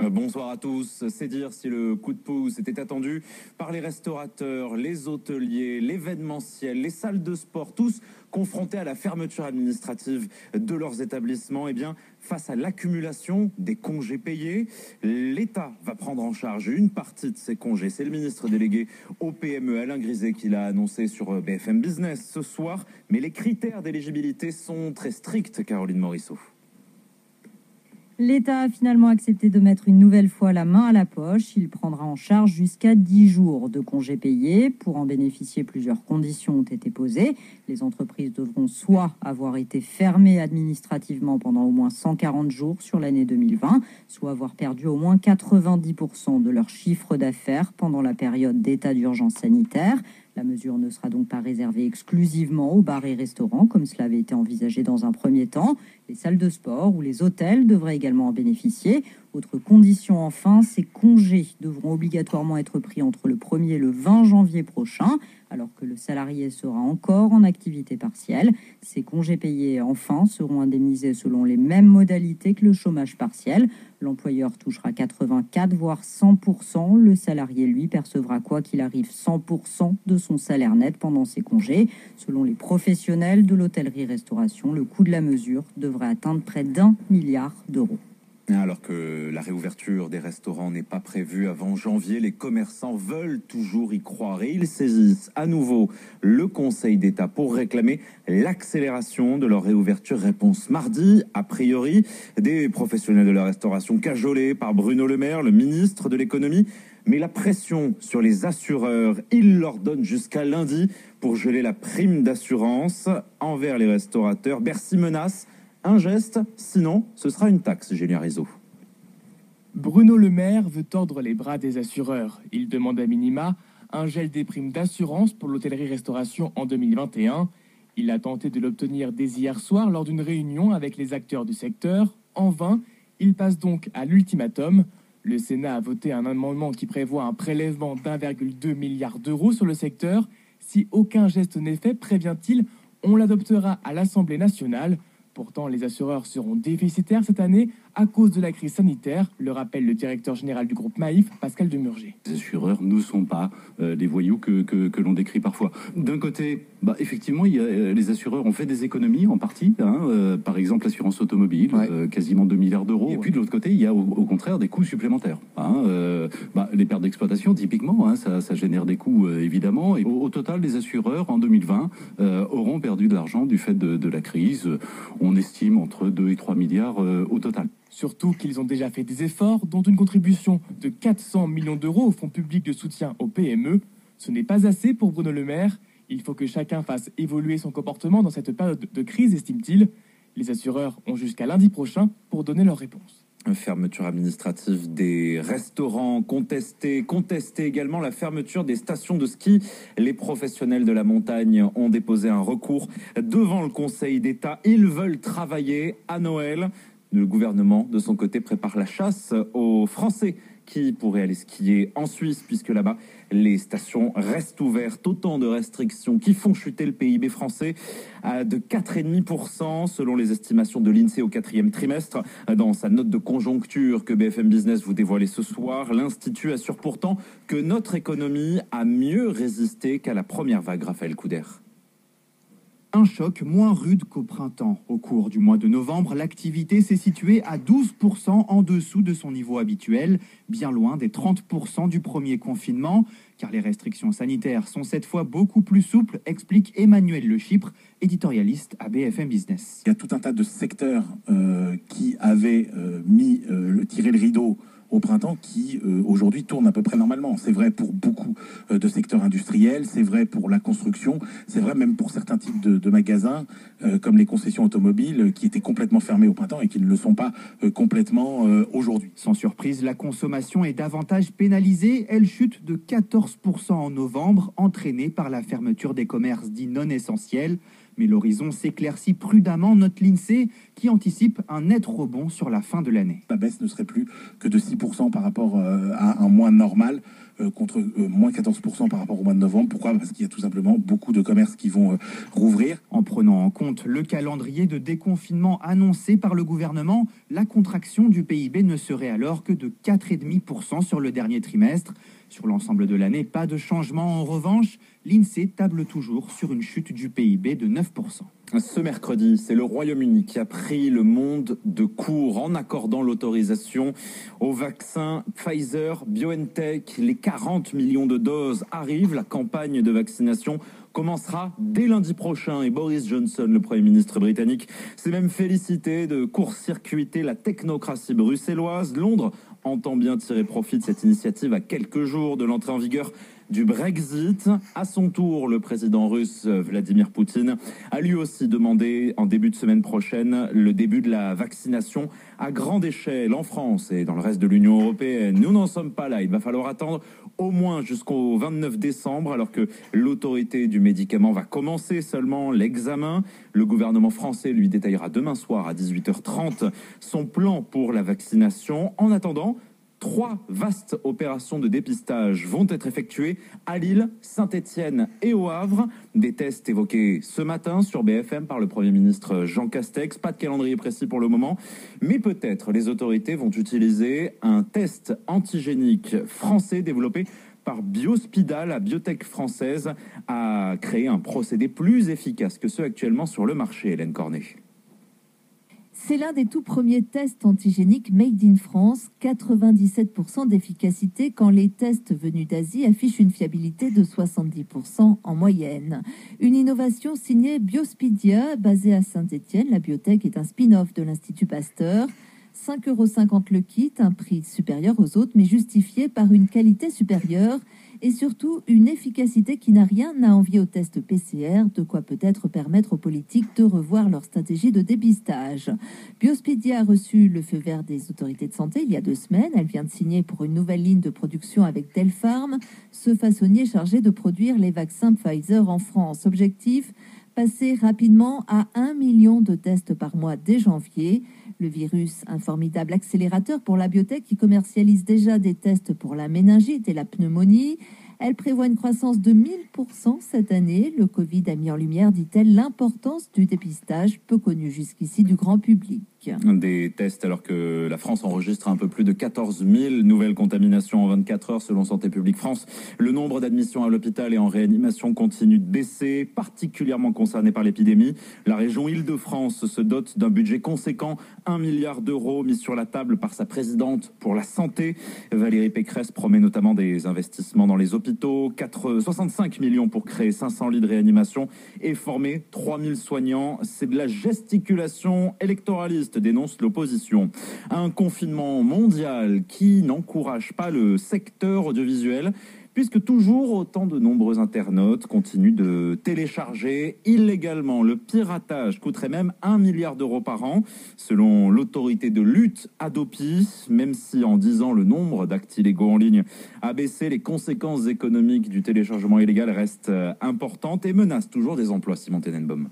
Euh, Bonsoir à tous. C'est dire si le coup de pouce était attendu par les restaurateurs, les hôteliers, l'événementiel, les salles de sport, tous confrontés à la fermeture administrative de leurs établissements. Eh bien, face à l'accumulation des congés payés, l'État va prendre en charge une partie de ces congés. C'est le ministre délégué au PME, Alain Griset, qui l'a annoncé sur euh, BFM Business ce soir. Mais les critères d'éligibilité sont très stricts, Caroline Morisseau. L'État a finalement accepté de mettre une nouvelle fois la main à la poche. Il prendra en charge jusqu'à 10 jours de congés payés. Pour en bénéficier, plusieurs conditions ont été posées. Les entreprises devront soit avoir été fermées administrativement pendant au moins 140 jours sur l'année 2020, soit avoir perdu au moins 90% de leur chiffre d'affaires pendant la période d'état d'urgence sanitaire. La mesure ne sera donc pas réservée exclusivement aux bars et restaurants, comme cela avait été envisagé dans un premier temps. Les salles de sport ou les hôtels devraient également en bénéficier. Autre condition enfin, ces congés devront obligatoirement être pris entre le 1er et le 20 janvier prochain, alors que le salarié sera encore en activité partielle. Ces congés payés enfin seront indemnisés selon les mêmes modalités que le chômage partiel. L'employeur touchera 84 voire 100%. Le salarié, lui, percevra quoi qu'il arrive 100% de son salaire net pendant ces congés. Selon les professionnels de l'hôtellerie-restauration, le coût de la mesure devrait atteindre près d'un milliard d'euros. Alors que la réouverture des restaurants n'est pas prévue avant janvier, les commerçants veulent toujours y croire et ils saisissent à nouveau le Conseil d'État pour réclamer l'accélération de leur réouverture. Réponse mardi, a priori, des professionnels de la restauration cajolés par Bruno Le Maire, le ministre de l'économie. Mais la pression sur les assureurs, il leur donne jusqu'à lundi pour geler la prime d'assurance envers les restaurateurs. Bercy menace un geste, sinon ce sera une taxe, Julien Rizzo. Bruno Le Maire veut tordre les bras des assureurs. Il demande à minima un gel des primes d'assurance pour l'hôtellerie-restauration en 2021. Il a tenté de l'obtenir dès hier soir lors d'une réunion avec les acteurs du secteur. En vain, il passe donc à l'ultimatum. Le Sénat a voté un amendement qui prévoit un prélèvement d'1,2 milliard d'euros sur le secteur. Si aucun geste n'est fait, prévient-il, on l'adoptera à l'Assemblée nationale. Pourtant, les assureurs seront déficitaires cette année à cause de la crise sanitaire, le rappelle le directeur général du groupe Maïf, Pascal Demurger. Les assureurs ne sont pas euh, des voyous que, que, que l'on décrit parfois. D'un côté, bah, effectivement, il y a, euh, les assureurs ont fait des économies en partie. Hein, euh, par exemple, l'assurance automobile, Ouais. euh, quasiment 2 milliards d'euros. Et puis de l'autre côté, il y a au, au contraire des coûts supplémentaires. Hein, euh, bah, les pertes d'exploitation, typiquement, hein, ça, ça génère des coûts euh, évidemment. Et au, au total, les assureurs en 2020 euh, auront perdu de l'argent du fait de, de la crise. On estime entre 2 et 3 milliards euh, au total. Surtout qu'ils ont déjà fait des efforts, dont une contribution de 400 millions d'euros au fonds public de soutien aux PME. Ce n'est pas assez pour Bruno Le Maire. Il faut que chacun fasse évoluer son comportement dans cette période de crise, estime-t-il. Les assureurs ont jusqu'à lundi prochain pour donner leur réponse. Fermeture administrative des restaurants, contestée, contestée également la fermeture des stations de ski. Les professionnels de la montagne ont déposé un recours devant le Conseil d'État. Ils veulent travailler à Noël. Le gouvernement, de son côté, prépare la chasse aux Français qui pourraient aller skier en Suisse, puisque là-bas, les stations restent ouvertes. Autant de restrictions qui font chuter le PIB français à de 4,5% selon les estimations de l'INSEE au quatrième trimestre. Dans sa note de conjoncture que BFM Business vous dévoilait ce soir, l'Institut assure pourtant que notre économie a mieux résisté qu'à la première vague, Raphaël Couder. Un choc moins rude qu'au printemps. Au cours du mois de novembre, l'activité s'est située à 12% en dessous de son niveau habituel, bien loin des 30% du premier confinement, car les restrictions sanitaires sont cette fois beaucoup plus souples, explique Emmanuel Le Chypre, éditorialiste à BFM Business. Il y a tout un tas de secteurs euh, qui avaient euh, mis, euh, tiré le rideau au printemps qui euh, aujourd'hui tourne à peu près normalement. C'est vrai pour beaucoup euh, de secteurs industriels, c'est vrai pour la construction, c'est vrai même pour certains types de, magasins euh, comme les concessions automobiles qui étaient complètement fermés au printemps et qui ne le sont pas complètement aujourd'hui. Sans surprise, la consommation est davantage pénalisée. Elle chute de 14% en novembre, entraînée par la fermeture des commerces dits non essentiels. Mais l'horizon s'éclaircit prudemment, note l'INSEE, qui anticipe un net rebond sur la fin de l'année. La baisse ne serait plus que de 6% par rapport euh, à un mois normal, euh, contre euh, moins 14% par rapport au mois de novembre. Pourquoi? Parce qu'il y a tout simplement beaucoup de commerces qui vont rouvrir. En prenant en compte le calendrier de déconfinement annoncé par le gouvernement, la contraction du PIB ne serait alors que de 4,5% sur le dernier trimestre. Sur l'ensemble de l'année, pas de changement. En revanche, l'INSEE table toujours sur une chute du PIB de 9%. Ce mercredi, c'est le Royaume-Uni qui a pris le monde de court en accordant l'autorisation au vaccin Pfizer, BioNTech. Les 40 millions de doses arrivent. La campagne de vaccination commencera dès lundi prochain et Boris Johnson, le Premier ministre britannique, s'est même félicité de court-circuiter la technocratie bruxelloise. Londres entend bien tirer profit de cette initiative à quelques jours de l'entrée en vigueur du Brexit. À son tour, le président russe Vladimir Poutine a lui aussi demandé en début de semaine prochaine le début de la vaccination à grande échelle en France et dans le reste de l'Union européenne. Nous n'en sommes pas là. Il va falloir attendre au moins jusqu'au 29 décembre alors que l'autorité du médicament va commencer seulement l'examen. Le gouvernement français lui détaillera demain soir à 18h30 son plan pour la vaccination. En attendant, Trois vastes opérations de dépistage vont être effectuées à Lille, Saint-Étienne et au Havre. Des tests évoqués ce matin sur BFM par le Premier ministre Jean Castex. Pas de calendrier précis pour le moment, mais peut-être les autorités vont utiliser un test antigénique français développé par Biospida, la biotech française, a créé un procédé plus efficace que ceux actuellement sur le marché, Hélène Cornet. C'est l'un des tout premiers tests antigéniques made in France, 97% d'efficacité quand les tests venus d'Asie affichent une fiabilité de 70% en moyenne. Une innovation signée Biospidia, basée à Saint-Étienne. La biotech est un spin-off de l'Institut Pasteur. 5,50 euros le kit, un prix supérieur aux autres, mais justifié par une qualité supérieure et surtout une efficacité qui n'a rien à envier au test PCR, de quoi peut-être permettre aux politiques de revoir leur stratégie de dépistage. Biospedia a reçu le feu vert des autorités de santé il y a deux semaines. Elle vient de signer pour une nouvelle ligne de production avec Delpharm, ce façonnier chargé de produire les vaccins Pfizer en France. Objectif passer rapidement à 1 million de tests par mois dès janvier. Le virus, un formidable accélérateur pour la biotech qui commercialise déjà des tests pour la méningite et la pneumonie. Elle prévoit une croissance de 1000% cette année. Le Covid a mis en lumière, dit-elle, l'importance du dépistage peu connu jusqu'ici du grand public. Des tests alors que la France enregistre un peu plus de 14 000 nouvelles contaminations en 24 heures selon Santé publique France. Le nombre d'admissions à l'hôpital et en réanimation continue de baisser, particulièrement concerné par l'épidémie. La région Île-de-France se dote d'un budget conséquent, 1 milliard d'euros mis sur la table par sa présidente pour la santé. Valérie Pécresse promet notamment des investissements dans les hôpitaux, 4, 65 millions pour créer 500 lits de réanimation et former 3000 soignants. C'est de la gesticulation électoraliste dénonce l'opposition. Un confinement mondial qui n'encourage pas le secteur audiovisuel puisque toujours autant de nombreux internautes continuent de télécharger illégalement. Le piratage coûterait même 1 milliard d'euros par an, selon l'autorité de lutte Adopi, même si en 10 ans le nombre d'actes illégaux en ligne a baissé, les conséquences économiques du téléchargement illégal restent euh, importantes et menacent toujours des emplois, Simon Tenenbaum.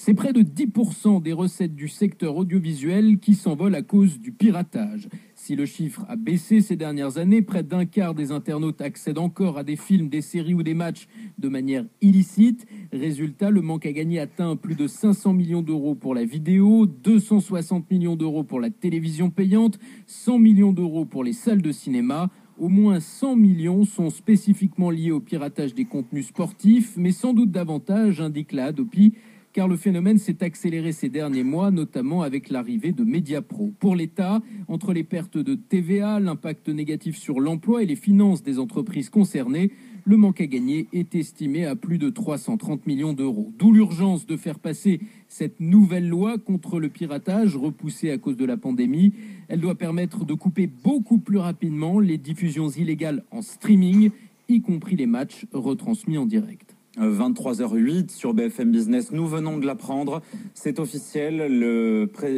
C'est près de 10% des recettes du secteur audiovisuel qui s'envolent à cause du piratage. Si le chiffre a baissé ces dernières années, près d'un quart des internautes accèdent encore à des films, des séries ou des matchs de manière illicite. Résultat, le manque à gagner atteint plus de 500 millions d'euros pour la vidéo, 260 millions d'euros pour la télévision payante, 100 millions d'euros pour les salles de cinéma. Au moins 100 millions sont spécifiquement liés au piratage des contenus sportifs, mais sans doute davantage, indique la Hadopi, car le phénomène s'est accéléré ces derniers mois, notamment avec l'arrivée de Mediapro. Pour l'État, entre les pertes de TVA, l'impact négatif sur l'emploi et les finances des entreprises concernées, le manque à gagner est estimé à plus de 330 millions d'euros. D'où l'urgence de faire passer cette nouvelle loi contre le piratage repoussée à cause de la pandémie. Elle doit permettre de couper beaucoup plus rapidement les diffusions illégales en streaming, y compris les matchs retransmis en direct. 23h08 sur BFM Business. Nous venons de l'apprendre. C'est officiel.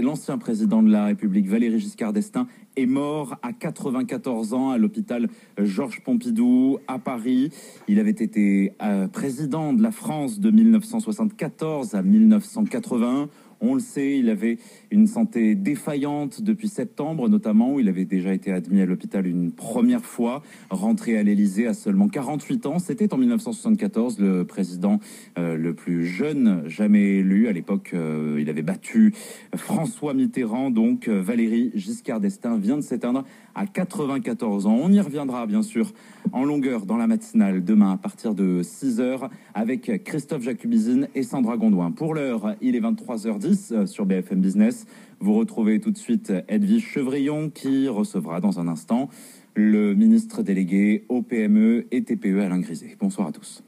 L'ancien président de la République, Valéry Giscard d'Estaing, est mort à 94 ans à l'hôpital Georges Pompidou à Paris. Il avait été euh, président de la France de 1974 à 1981. On le sait, il avait une santé défaillante depuis septembre, notamment où il avait déjà été admis à l'hôpital une première fois, rentré à l'Élysée à seulement 48 ans. C'était en 1974 le président euh, le plus jeune jamais élu. À l'époque, euh, il avait battu François Mitterrand. Donc euh, Valérie Giscard d'Estaing vient de s'éteindre à 94 ans. On y reviendra bien sûr en longueur dans la matinale demain à partir de 6h avec Christophe Jacubizine et Sandra Gondouin. Pour l'heure, il est 23h10 sur BFM Business. Vous retrouvez tout de suite Edwige Chevrillon qui recevra dans un instant le ministre délégué au PME et TPE Alain Griset. Bonsoir à tous.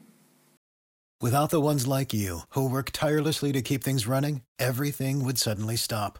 Without the ones like you who work tirelessly to keep things running, everything would suddenly stop.